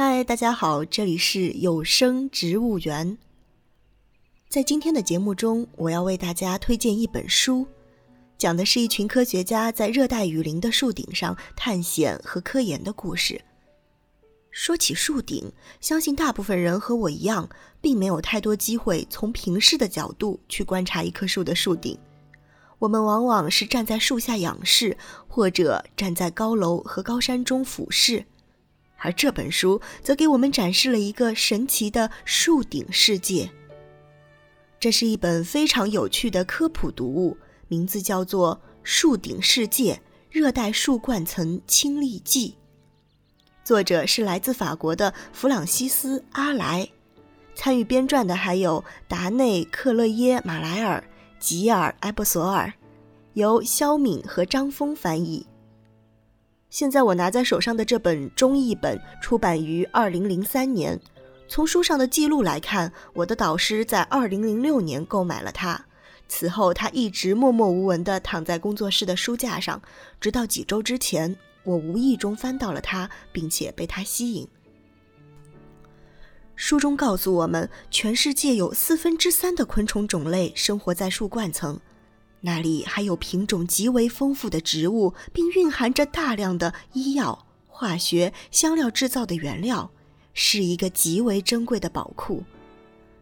嗨，大家好，这里是有声植物园。在今天的节目中，我要为大家推荐一本书，讲的是一群科学家在热带雨林的树顶上探险和科研的故事。说起树顶，相信大部分人和我一样，并没有太多机会从平视的角度去观察一棵树的树顶。我们往往是站在树下仰视，或者站在高楼和高山中俯视。而这本书则给我们展示了一个神奇的树顶世界。这是一本非常有趣的科普读物，名字叫做《树顶世界：热带树冠层亲历记》。作者是来自法国的弗朗西斯·阿莱，参与编撰的还有达内·克勒耶·马莱尔、吉尔·埃布索尔，由肖敏和张峰翻译。现在我拿在手上的这本中译本出版于二零零三年。从书上的记录来看，我的导师在二零零六年购买了它。此后，他一直默默无闻地躺在工作室的书架上，直到几周之前，我无意中翻到了它，并且被它吸引。书中告诉我们，全世界有四分之三的昆虫种类生活在树冠层。那里还有品种极为丰富的植物，并蕴含着大量的医药、化学、香料制造的原料，是一个极为珍贵的宝库。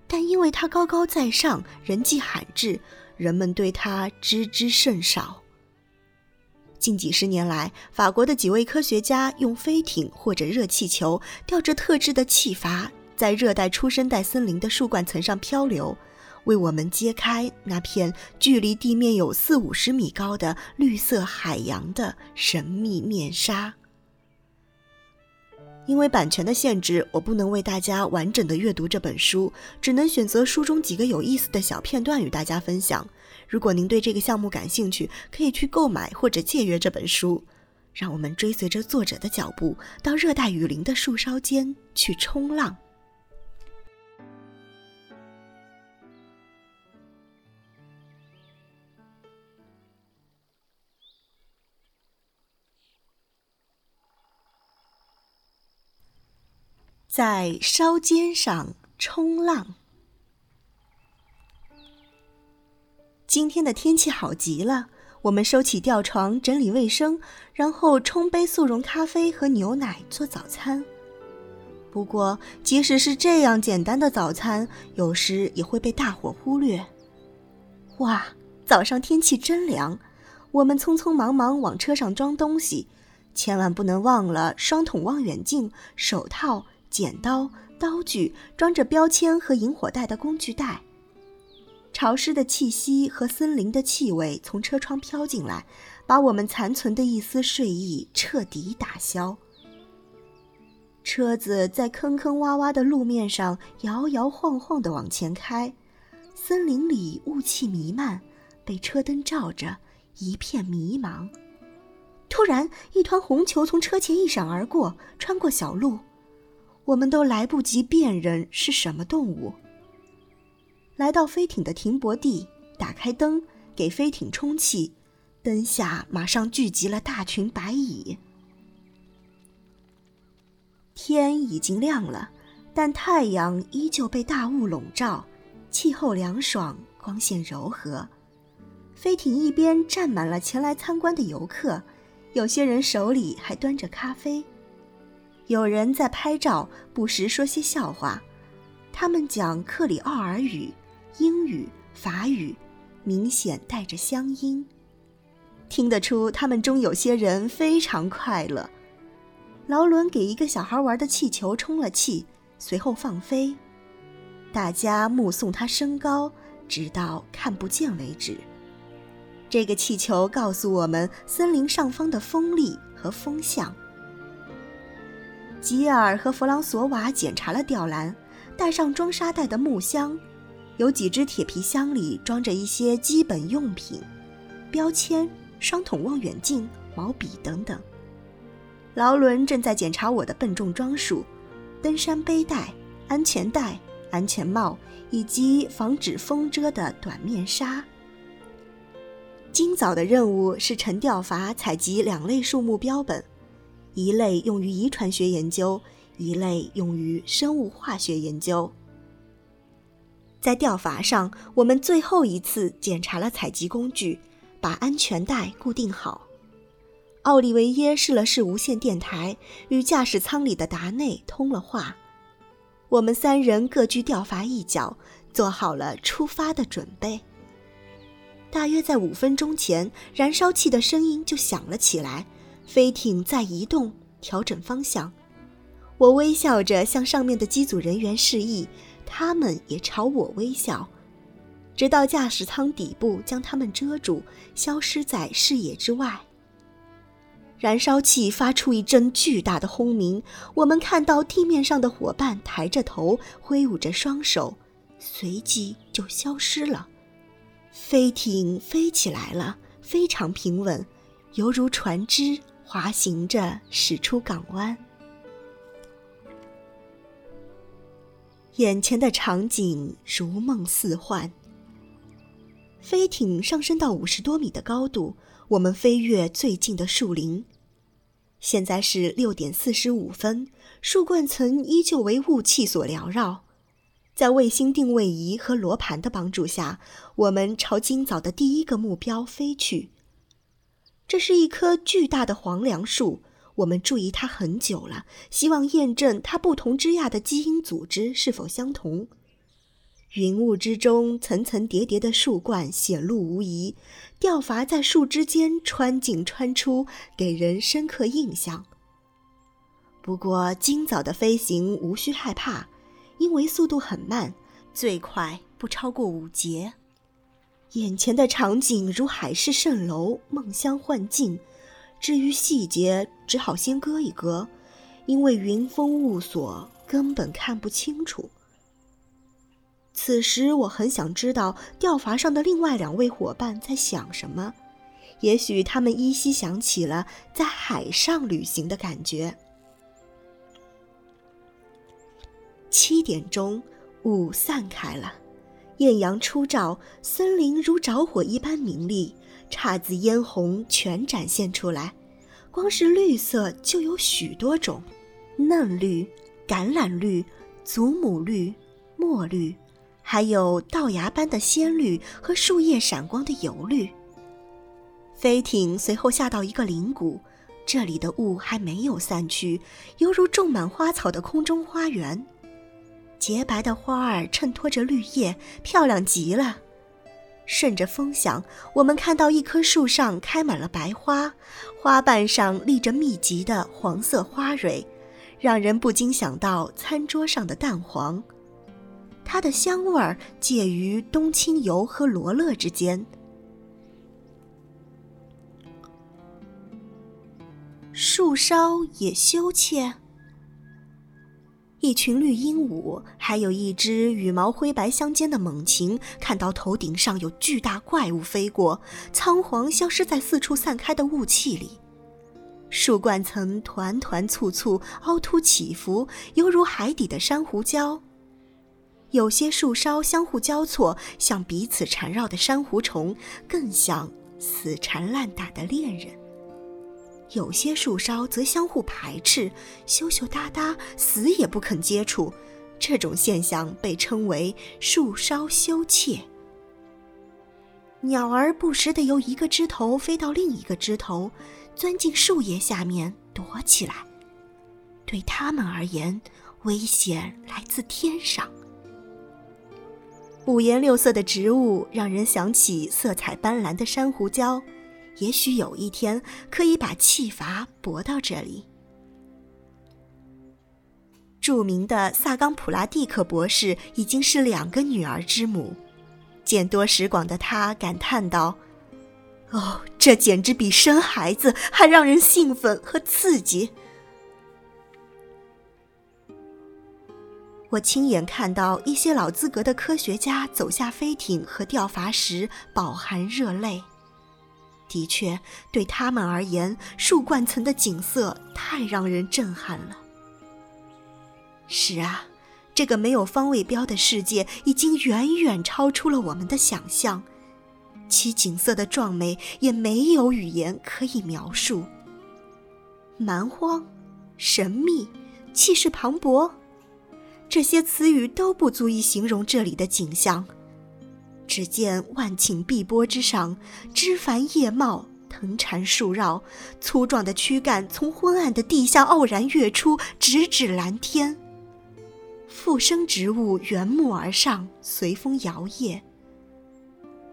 但因为它高高在上，人迹罕至，人们对它知之甚少。近几十年来，法国的几位科学家用飞艇或者热气球，吊着特制的气阀，在热带初生代森林的树冠层上漂流。为我们揭开那片距离地面有四五十米高的绿色海洋的神秘面纱。因为版权的限制，我不能为大家完整的阅读这本书，只能选择书中几个有意思的小片段与大家分享。如果您对这个项目感兴趣，可以去购买或者借阅这本书。让我们追随着作者的脚步，到热带雨林的树梢间去冲浪。在梢尖上冲浪。今天的天气好极了，我们收起吊床，整理卫生，然后冲杯速溶咖啡和牛奶做早餐。不过，即使是这样简单的早餐，有时也会被大伙忽略。哇，早上天气真凉！我们匆匆忙忙往车上装东西，千万不能忘了双筒望远镜、手套。剪刀、刀具，装着标签和引火带的工具袋。潮湿的气息和森林的气味从车窗飘进来，把我们残存的一丝睡意彻底打消。车子在坑坑洼洼的路面上摇摇晃晃地往前开，森林里雾气弥漫，被车灯照着，一片迷茫。突然，一团红球从车前一闪而过，穿过小路。我们都来不及辨认是什么动物。来到飞艇的停泊地，打开灯，给飞艇充气，灯下马上聚集了大群白蚁。天已经亮了，但太阳依旧被大雾笼罩，气候凉爽，光线柔和。飞艇一边站满了前来参观的游客，有些人手里还端着咖啡。有人在拍照，不时说些笑话。他们讲克里奥尔语、英语、法语，明显带着乡音，听得出他们中有些人非常快乐。劳伦给一个小孩玩的气球充了气，随后放飞，大家目送它升高，直到看不见为止。这个气球告诉我们森林上方的风力和风向。吉尔和弗朗索瓦检查了吊篮，带上装沙袋的木箱，有几只铁皮箱里装着一些基本用品，标签、双筒望远镜、毛笔等等。劳伦正在检查我的笨重装束：登山背带、安全带、安全帽以及防止风遮的短面纱。今早的任务是沉吊筏采集两类树木标本。一类用于遗传学研究，一类用于生物化学研究。在吊筏上，我们最后一次检查了采集工具，把安全带固定好。奥利维耶试了试无线电台，与驾驶舱里的达内通了话。我们三人各居吊筏一角，做好了出发的准备。大约在五分钟前，燃烧器的声音就响了起来，飞艇在移动，调整方向。我微笑着向上面的机组人员示意，他们也朝我微笑，直到驾驶舱底部将他们遮住，消失在视野之外。燃烧器发出一阵巨大的轰鸣，我们看到地面上的伙伴抬着头，挥舞着双手，随即就消失了。飞艇飞起来了，非常平稳，犹如船只滑行着驶出港湾。眼前的场景如梦似幻。飞艇上升到五十多米的高度，我们飞越最近的树林。现在是六点四十五分，树冠层依旧为雾气所缭绕。在卫星定位仪和罗盘的帮助下，我们朝今早的第一个目标飞去。这是一棵巨大的黄梁树。我们注意它很久了，希望验证它不同枝桠的基因组织是否相同。云雾之中，层层叠叠的树冠显露无遗，吊筏在树枝间穿进穿出，给人深刻印象。不过，今早的飞行无需害怕，因为速度很慢，最快不超过五节。眼前的场景如海市蜃楼，梦乡幻境。至于细节，只好先搁一搁，因为云封雾锁，根本看不清楚。此时，我很想知道吊筏上的另外两位伙伴在想什么，也许他们依稀想起了在海上旅行的感觉。七点钟，雾散开了，艳阳初照，森林如着火一般明丽。姹紫嫣红全展现出来，光是绿色就有许多种：嫩绿、橄榄绿、祖母绿、墨绿，还有稻芽般的鲜绿和树叶闪光的油绿。飞艇随后下到一个林谷，这里的雾还没有散去，犹如种满花草的空中花园，洁白的花儿衬托着绿叶，漂亮极了。顺着风向，我们看到一棵树上开满了白花，花瓣上立着密集的黄色花蕊，让人不禁想到餐桌上的蛋黄。它的香味儿介于冬青油和罗勒之间。树梢也羞怯。一群绿鹦鹉，还有一只羽毛灰白相间的猛禽，看到头顶上有巨大怪物飞过，仓皇消失在四处散开的雾气里。树冠层团团簇簇，凹凸起伏，犹如海底的珊瑚礁。有些树梢相互交错，像彼此缠绕的珊瑚虫，更像死缠烂打的恋人。有些树梢则相互排斥，羞羞答答，死也不肯接触。这种现象被称为“树梢羞怯”。鸟儿不时地由一个枝头飞到另一个枝头，钻进树叶下面躲起来。对它们而言，危险来自天上。五颜六色的植物让人想起色彩斑斓的珊瑚礁。也许有一天可以把气阀驳到这里。著名的萨冈普拉蒂克博士已经是两个女儿之母，见多识广的他感叹道：“哦，这简直比生孩子还让人兴奋和刺激。”我亲眼看到一些老资格的科学家走下飞艇和吊筏时，饱含热泪。的确，对他们而言，树冠层的景色太让人震撼了。是啊，这个没有方位标的世界已经远远超出了我们的想象，其景色的壮美也没有语言可以描述。蛮荒、神秘、气势磅礴。这些词语都不足以形容这里的景象。只见万顷碧波之上，枝繁叶茂，藤缠树绕，粗壮的躯干从昏暗的地下傲然跃出，直指蓝天。附生植物圆木而上，随风摇曳。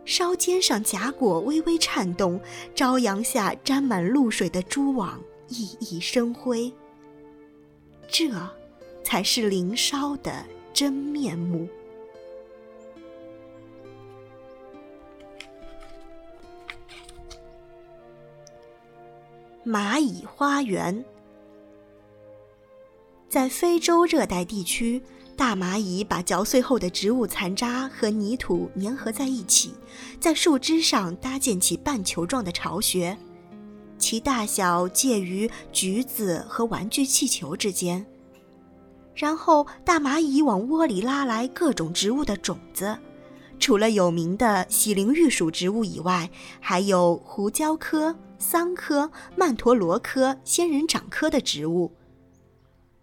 梢尖上荚果微微颤动，朝阳下沾满露水的蛛网熠熠生辉。这，才是林梢的真面目。蚂蚁花园，在非洲热带地区。大蚂蚁把嚼碎后的植物残渣和泥土粘合在一起，在树枝上搭建起半球状的巢穴，其大小介于橘子和玩具气球之间。然后，大蚂蚁往窝里拉来各种植物的种子，除了有名的喜灵玉属植物以外，还有胡椒科、桑科、曼陀罗科、仙人掌科的植物。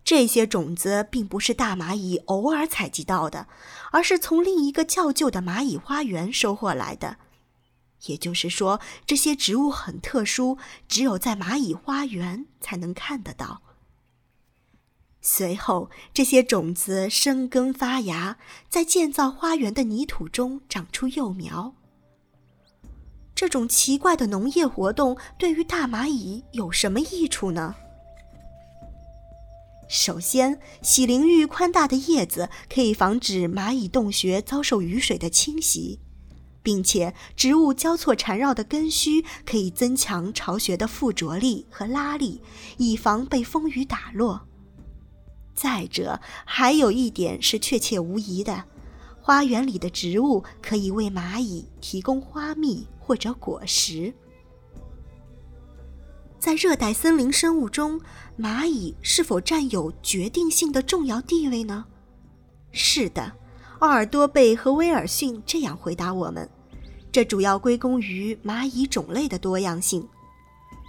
这些种子并不是大蚂蚁偶尔采集到的，而是从另一个较旧的蚂蚁花园收获来的。也就是说，这些植物很特殊，只有在蚂蚁花园才能看得到。随后，这些种子生根发芽，在建造花园的泥土中长出幼苗。这种奇怪的农业活动对于大蚂蚁有什么益处呢？首先，喜灵玉宽大的叶子可以防止蚂蚁洞穴遭受雨水的侵袭，并且植物交错缠绕的根须可以增强巢穴的附着力和拉力，以防被风雨打落。再者，还有一点是确切无疑的：花园里的植物可以为蚂蚁提供花蜜或者果实。在热带森林生物中，蚂蚁是否占有决定性的重要地位呢？是的，奥尔多贝和威尔逊这样回答我们：这主要归功于蚂蚁种类的多样性。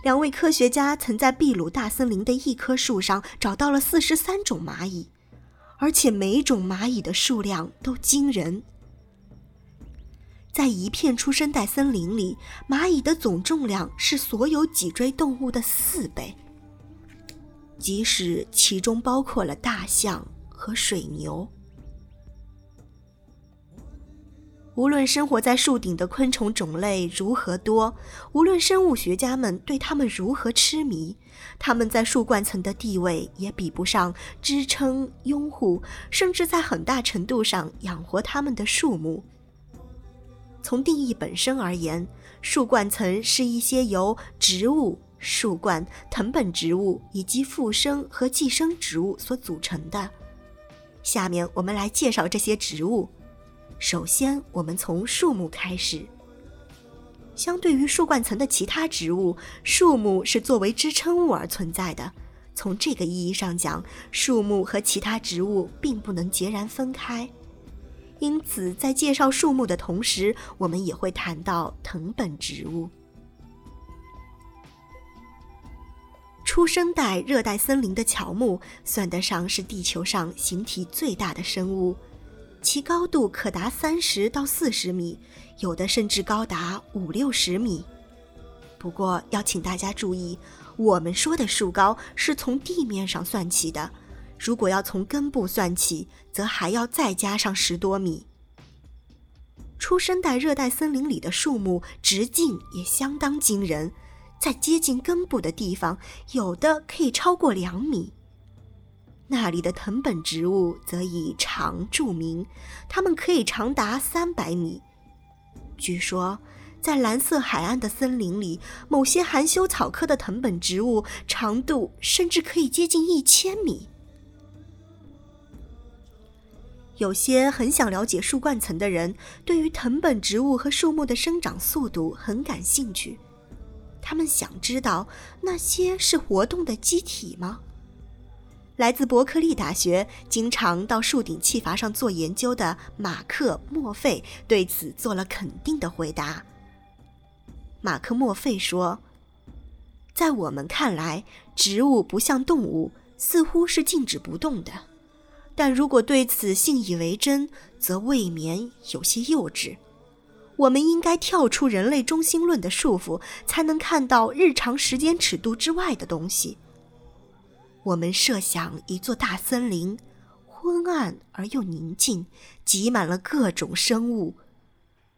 两位科学家曾在秘鲁大森林的一棵树上找到了四十三种蚂蚁，而且每种蚂蚁的数量都惊人。在一片初生代森林里，蚂蚁的总重量是所有脊椎动物的四倍。即使其中包括了大象和水牛。无论生活在树顶的昆虫种类如何多，无论生物学家们对它们如何痴迷，它们在树冠层的地位也比不上支撑、拥护，甚至在很大程度上养活它们的树木。从定义本身而言，树冠层是一些由植物、树冠、藤本植物以及附生和寄生植物所组成的。下面我们来介绍这些植物。首先，我们从树木开始。相对于树冠层的其他植物，树木是作为支撑物而存在的。从这个意义上讲，树木和其他植物并不能截然分开。因此，在介绍树木的同时，我们也会谈到藤本植物。初生代热带森林的乔木算得上是地球上形体最大的生物，其高度可达三十到四十米，有的甚至高达五六十米。不过，要请大家注意，我们说的树高是从地面上算起的。如果要从根部算起，则还要再加上十多米。初生代热带森林里的树木直径也相当惊人，在接近根部的地方，有的可以超过两米。那里的藤本植物则以长著名，它们可以长达三百米。据说，在蓝色海岸的森林里，某些含羞草科的藤本植物长度甚至可以接近一千米。有些很想了解树冠层的人，对于藤本植物和树木的生长速度很感兴趣。他们想知道那些是活动的机体吗？来自伯克利大学、经常到树顶气阀上做研究的马克·莫费对此做了肯定的回答。马克·莫费说：“在我们看来，植物不像动物。”似乎是静止不动的，但如果对此信以为真，则未免有些幼稚。我们应该跳出人类中心论的束缚，才能看到日常时间尺度之外的东西。我们设想一座大森林，昏暗而又宁静，挤满了各种生物。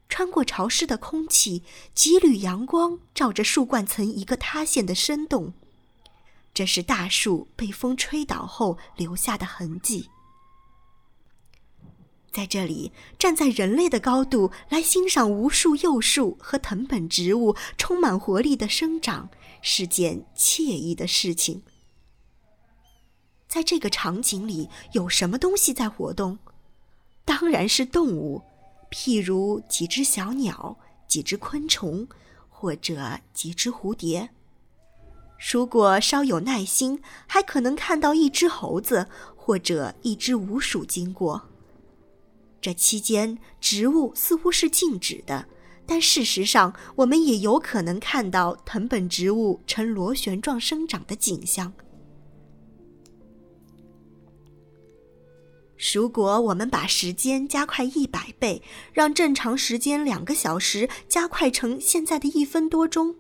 穿过潮湿的空气，几缕阳光照着树冠层一个塌陷的深洞，这是大树被风吹倒后留下的痕迹。在这里，站在人类的高度来欣赏无数幼树和藤本植物充满活力的生长，是件惬意的事情。在这个场景里，有什么东西在活动？当然是动物，譬如几只小鸟、几只昆虫，或者几只蝴蝶。如果稍有耐心，还可能看到一只猴子或者一只鼯鼠经过。这期间，植物似乎是静止的，但事实上，我们也有可能看到藤本植物呈螺旋状生长的景象。如果我们把时间加快一百倍，让正常时间两个小时加快成现在的一分多钟，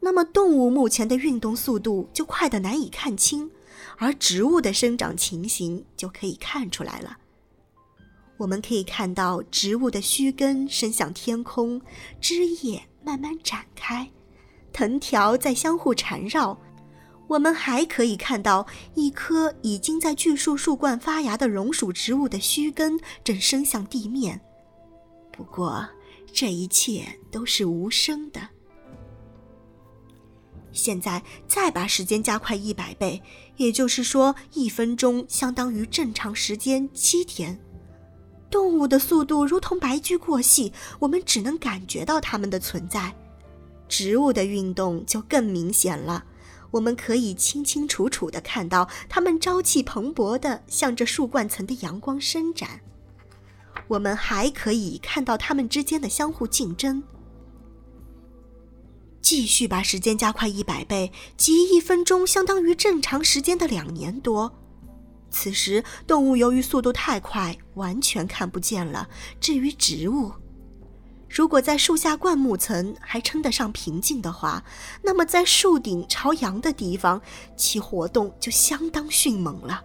那么动物目前的运动速度就快得难以看清，而植物的生长情形就可以看出来了。我们可以看到植物的须根伸向天空，枝叶慢慢展开，藤条在相互缠绕。我们还可以看到一棵已经在巨树树冠发芽的榕树植物的须根正伸向地面。不过，这一切都是无声的。现在再把时间加快一百倍，也就是说，一分钟相当于正常时间七天。动物的速度如同白驹过隙，我们只能感觉到它们的存在；植物的运动就更明显了，我们可以清清楚楚地看到它们朝气蓬勃地向着树冠层的阳光伸展。我们还可以看到它们之间的相互竞争。继续把时间加快一百倍，即一分钟相当于正常时间的两年多。此时，动物由于速度太快，完全看不见了。至于植物，如果在树下灌木层还称得上平静的话，那么在树顶朝阳的地方，其活动就相当迅猛了。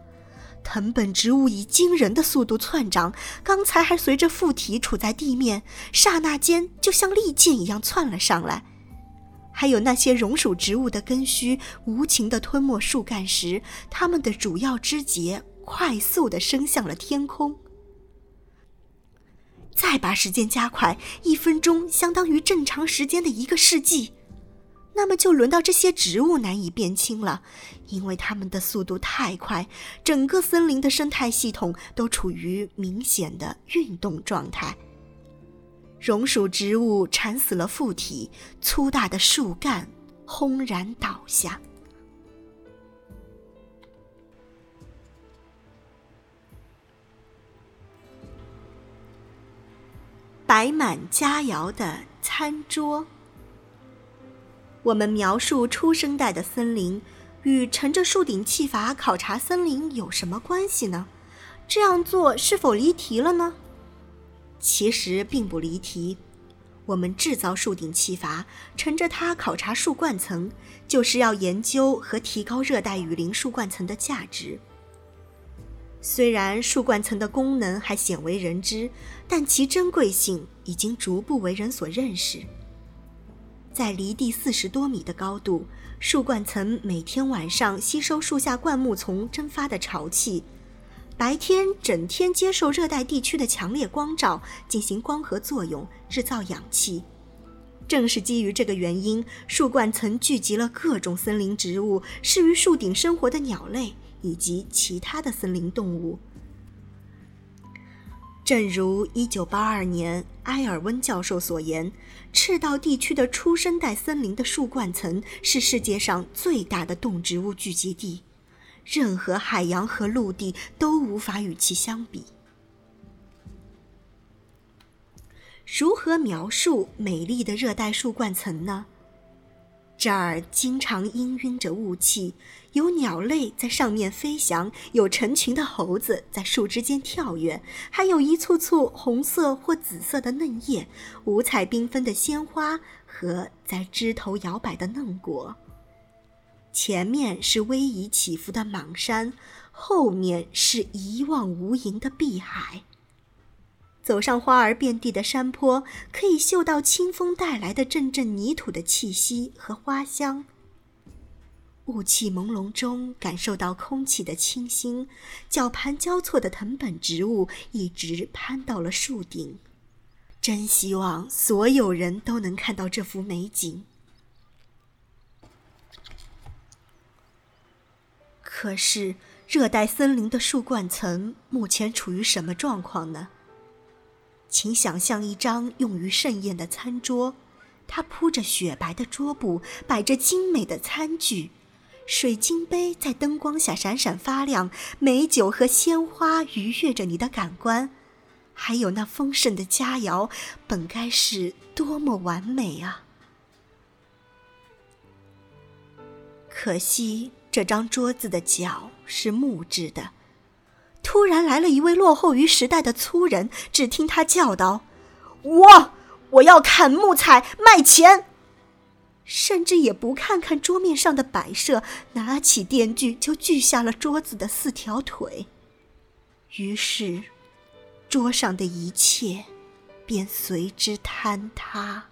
藤本植物以惊人的速度窜长，刚才还随着附体处在地面，刹那间就像利剑一样窜了上来。还有那些榕属植物的根须无情地吞没树干时，它们的主要枝节快速地升向了天空。再把时间加快，一分钟相当于正常时间的一个世纪，那么就轮到这些植物难以辨清了，因为它们的速度太快，整个森林的生态系统都处于明显的运动状态。榕属植物缠死了附体，粗大的树干轰然倒下。摆满佳肴的餐桌。我们描述初生代的森林，与乘着树顶气阀考察森林有什么关系呢？这样做是否离题了呢？其实并不离题，我们制造树顶气阀，乘着它考察树冠层，就是要研究和提高热带雨林树冠层的价值。虽然树冠层的功能还鲜为人知，但其珍贵性已经逐步为人所认识。在离地四十多米的高度，树冠层每天晚上吸收树下灌木丛蒸发的潮气。白天整天接受热带地区的强烈光照，进行光合作用，制造氧气。正是基于这个原因，树冠层聚集了各种森林植物、适于树顶生活的鸟类以及其他的森林动物。正如1982年埃尔温教授所言，赤道地区的初生代森林的树冠层是世界上最大的动植物聚集地。任何海洋和陆地都无法与其相比。如何描述美丽的热带树冠层呢？这儿经常氤氲着雾气，有鸟类在上面飞翔，有成群的猴子在树枝间跳跃，还有一簇簇红色或紫色的嫩叶，五彩缤纷的鲜花和在枝头摇摆的嫩果。前面是逶迤起伏的莽山，后面是一望无垠的碧海。走上花儿遍地的山坡，可以嗅到清风带来的阵阵泥土的气息和花香。雾气朦胧中，感受到空气的清新，绞盘交错的藤本植物一直攀到了树顶。真希望所有人都能看到这幅美景。可是，热带森林的树冠层目前处于什么状况呢？请想象一张用于盛宴的餐桌，它铺着雪白的桌布，摆着精美的餐具，水晶杯在灯光下闪闪发亮，美酒和鲜花愉悦着你的感官，还有那丰盛的佳肴，本该是多么完美啊！可惜这张桌子的脚是木质的。突然来了一位落后于时代的粗人，只听他叫道：“我我要砍木材卖钱。”甚至也不看看桌面上的摆设，拿起电锯就锯下了桌子的四条腿。于是，桌上的一切便随之坍塌。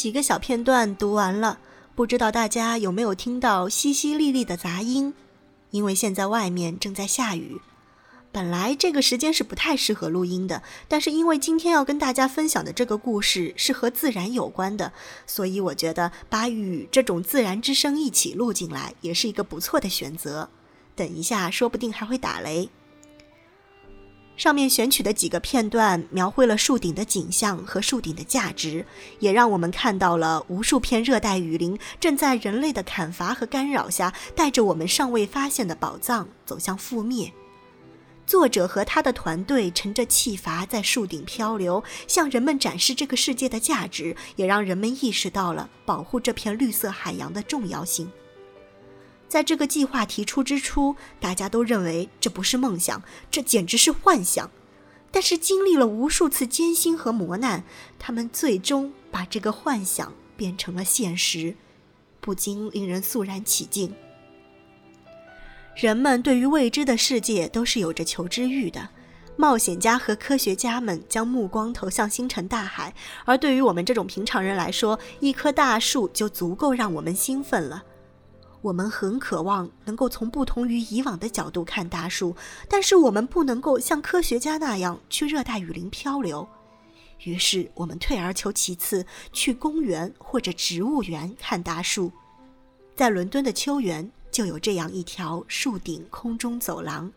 几个小片段读完了，不知道大家有没有听到淅淅沥沥的杂音？因为现在外面正在下雨。本来这个时间是不太适合录音的，但是因为今天要跟大家分享的这个故事是和自然有关的，所以我觉得把雨这种自然之声一起录进来也是一个不错的选择。等一下，说不定还会打雷。上面选取的几个片段描绘了树顶的景象和树顶的价值，也让我们看到了无数片热带雨林正在人类的砍伐和干扰下，带着我们尚未发现的宝藏走向覆灭。作者和他的团队乘着气筏在树顶漂流，向人们展示这个世界的价值，也让人们意识到了保护这片绿色海洋的重要性。在这个计划提出之初，大家都认为这不是梦想，这简直是幻想。但是经历了无数次艰辛和磨难，他们最终把这个幻想变成了现实，不禁令人肃然起敬。人们对于未知的世界都是有着求知欲的，冒险家和科学家们将目光投向星辰大海，而对于我们这种平常人来说，一棵大树就足够让我们兴奋了。我们很渴望能够从不同于以往的角度看大树，但是我们不能够像科学家那样去热带雨林漂流。于是，我们退而求其次，去公园或者植物园看大树。在伦敦的秋园就有这样一条树顶空中走廊，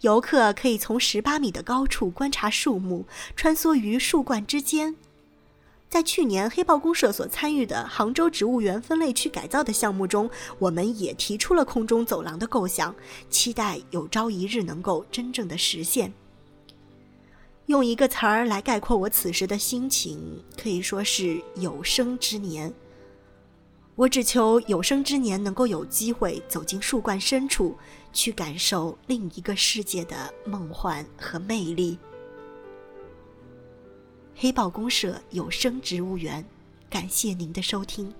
游客可以从十八米的高处观察树木，穿梭于树冠之间。在去年黑豹公社所参与的杭州植物园分类区改造的项目中，我们也提出了空中走廊的构想，期待有朝一日能够真正的实现。用一个词儿来概括我此时的心情，可以说是有生之年。我只求有生之年能够有机会走进树冠深处，去感受另一个世界的梦幻和魅力。黑豹公社有声植物园，感谢您的收听。